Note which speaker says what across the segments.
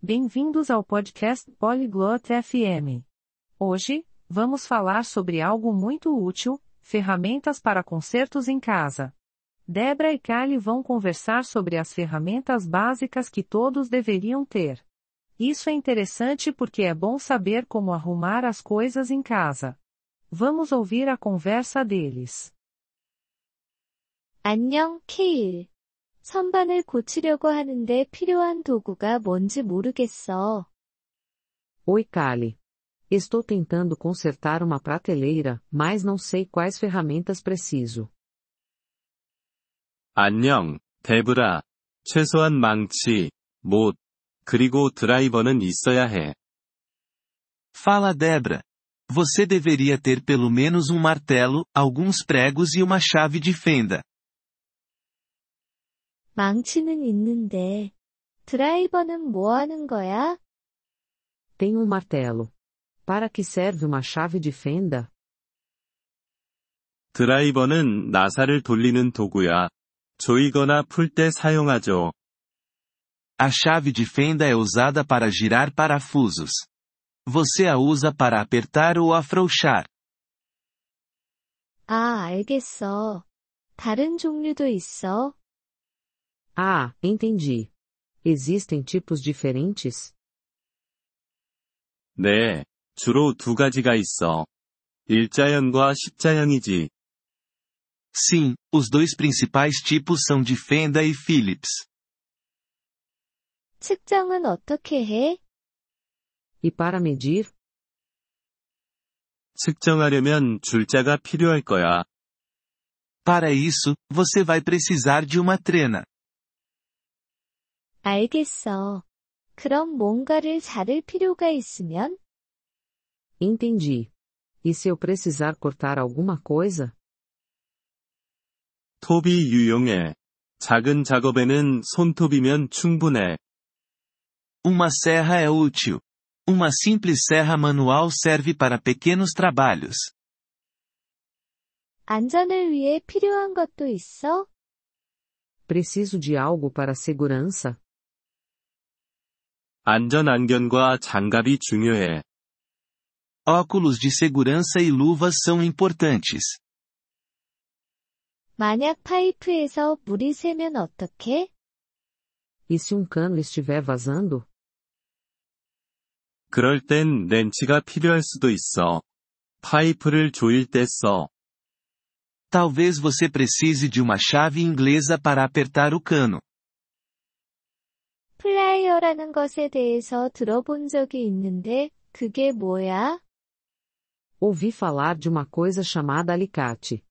Speaker 1: Bem-vindos ao podcast Polyglot FM. Hoje, vamos falar sobre algo muito útil: ferramentas para concertos em casa. Debra e Kali vão conversar sobre as ferramentas básicas que todos deveriam ter. Isso é interessante porque é bom saber como arrumar as coisas em casa. Vamos ouvir a conversa deles.
Speaker 2: 안녕, 케일. 선반을 고치려고 하는데 필요한 도구가 뭔지 모르겠어.
Speaker 3: Oi, Kali. Estou tentando consertar uma prateleira, mas não sei quais ferramentas preciso.
Speaker 4: 안녕, 데브라. 최소한 망치, 못, 그리고 드라이버는 있어야 해.
Speaker 5: Fala Debra. Você deveria ter pelo menos um martelo, alguns pregos e uma chave de fenda.
Speaker 2: 망치는 있는데. 드라이버는 뭐 하는 거야?
Speaker 3: Tenho um martelo. Para que serve uma chave de fenda?
Speaker 4: 드라이버는 나사를 돌리는 도구야. 조이거나 풀 때 사용하죠.
Speaker 5: A chave de fenda é usada para girar parafusos. Você a usa para apertar ou afrouxar.
Speaker 2: 아, 알겠어. 다른 종류도 있어?
Speaker 3: Ah, entendi. Existem tipos diferentes?
Speaker 4: 네, 주로 두 가지가 있어. 일자형과 십자형이지.
Speaker 5: Sim, os dois principais tipos são de fenda e Phillips.
Speaker 2: 측정은 어떻게 해?
Speaker 3: E para medir?
Speaker 4: 측정하려면 줄자가 필요할 거야.
Speaker 5: Para isso, você vai precisar de uma trena.
Speaker 2: 알겠어. 그럼 뭔가를 자를 필요가 있으면?
Speaker 3: Entendi. E se eu precisar cortar alguma coisa?
Speaker 4: 톱이 유용해. 작은 작업에는 손톱이면 충분해.
Speaker 5: Uma serra é útil. Uma simples serra manual serve para pequenos trabalhos.
Speaker 2: 안전을 위해 필요한 것도 있어?
Speaker 3: Preciso de algo para segurança?
Speaker 4: 안전 안경과 장갑이 중요해.
Speaker 5: Óculos de segurança e luvas são importantes.
Speaker 2: 만약 파이프에서 물이 새면 어떡해?
Speaker 3: E se um cano estiver vazando?
Speaker 4: 그럴 땐 렌치가 필요할 수도 있어. 파이프를 조일 때 써.
Speaker 5: Talvez você precise de uma chave inglesa para apertar o cano.
Speaker 2: 플라이어라는 것에 대해서 들어본 적이 있는데, 그게 뭐야?
Speaker 3: Ouvi falar de uma coisa chamada alicate.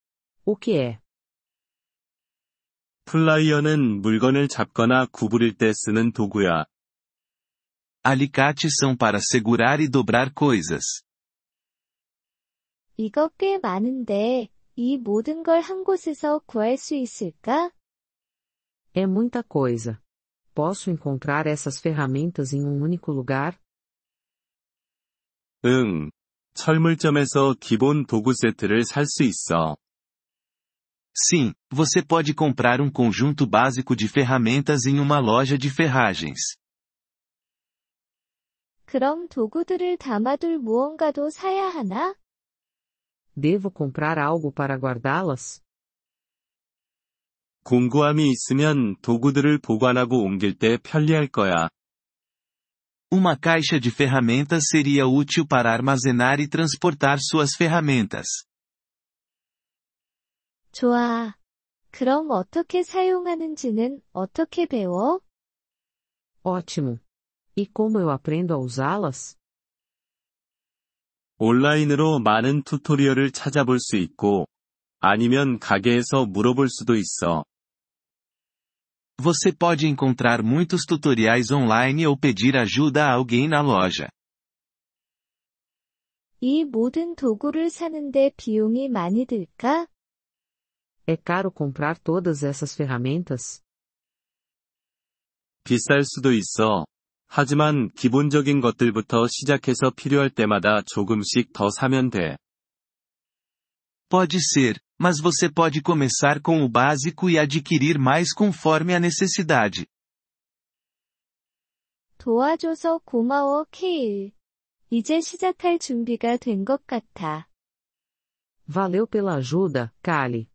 Speaker 3: O que é?
Speaker 4: 플라이어는 물건을 잡거나 구부릴 때 쓰는 도구야.
Speaker 5: Alicates são para segurar e dobrar coisas.
Speaker 2: 이거 꽤 많은데, 이 모든 걸 한 곳에서 구할 수 있을까?
Speaker 3: É muita coisa. Posso encontrar essas ferramentas em um único lugar?
Speaker 4: 응. 철물점에서 기본 도구 세트를 살 수 있어.
Speaker 5: Sim, você pode comprar um conjunto básico de ferramentas em uma loja de ferragens.
Speaker 2: 그럼 도구들을 담아둘 무언가도 사야 하나?
Speaker 3: Devo comprar algo para guardá-las?
Speaker 4: 공구함이 있으면 도구들을 보관하고 옮길 때 편리할 거야.
Speaker 5: Uma caixa de ferramentas seria útil para armazenar e transportar suas ferramentas.
Speaker 2: 좋아. 그럼 어떻게 사용하는지는 어떻게 배워?
Speaker 3: Ótimo. E como eu aprendo a usá-las?
Speaker 4: 온라인으로 많은 튜토리얼을 찾아볼 수 있고, 아니면 가게에서 물어볼 수도 있어.
Speaker 5: Você pode encontrar muitos tutoriais online ou pedir ajuda a alguém na loja.
Speaker 2: 이 모든 도구를 사는데 비용이 많이 들까?
Speaker 3: É caro comprar todas essas ferramentas?
Speaker 4: 비쌀 수도 있어. 하지만 기본적인 것들부터 시작해서 필요할 때마다 조금씩 더 사면 돼.
Speaker 5: Pode ser, mas você pode começar com o básico e adquirir mais conforme a necessidade.
Speaker 2: 도와줘서 고마워, 케일. 이제 시작할 준비가 된 것 같아.
Speaker 3: Valeu pela ajuda, Kali.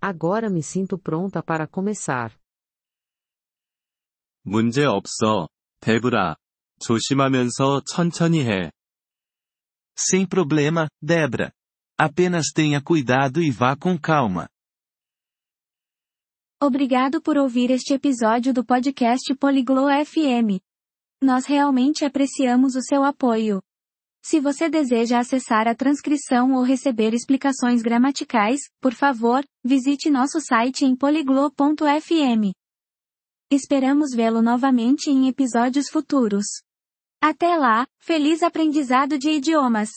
Speaker 3: Agora me sinto pronta para começar.
Speaker 4: 문제 없어, 데브라. 조심하면서 천천히 해.
Speaker 5: Sem problema, Debra. Apenas tenha cuidado e vá com calma.
Speaker 6: Obrigado por ouvir este episódio do podcast Poliglo FM. Nós realmente apreciamos o seu apoio. Se você deseja acessar a transcrição ou receber explicações gramaticais, por favor, visite nosso site em poliglo.fm. Esperamos vê-lo novamente em episódios futuros. Até lá, feliz aprendizado de idiomas!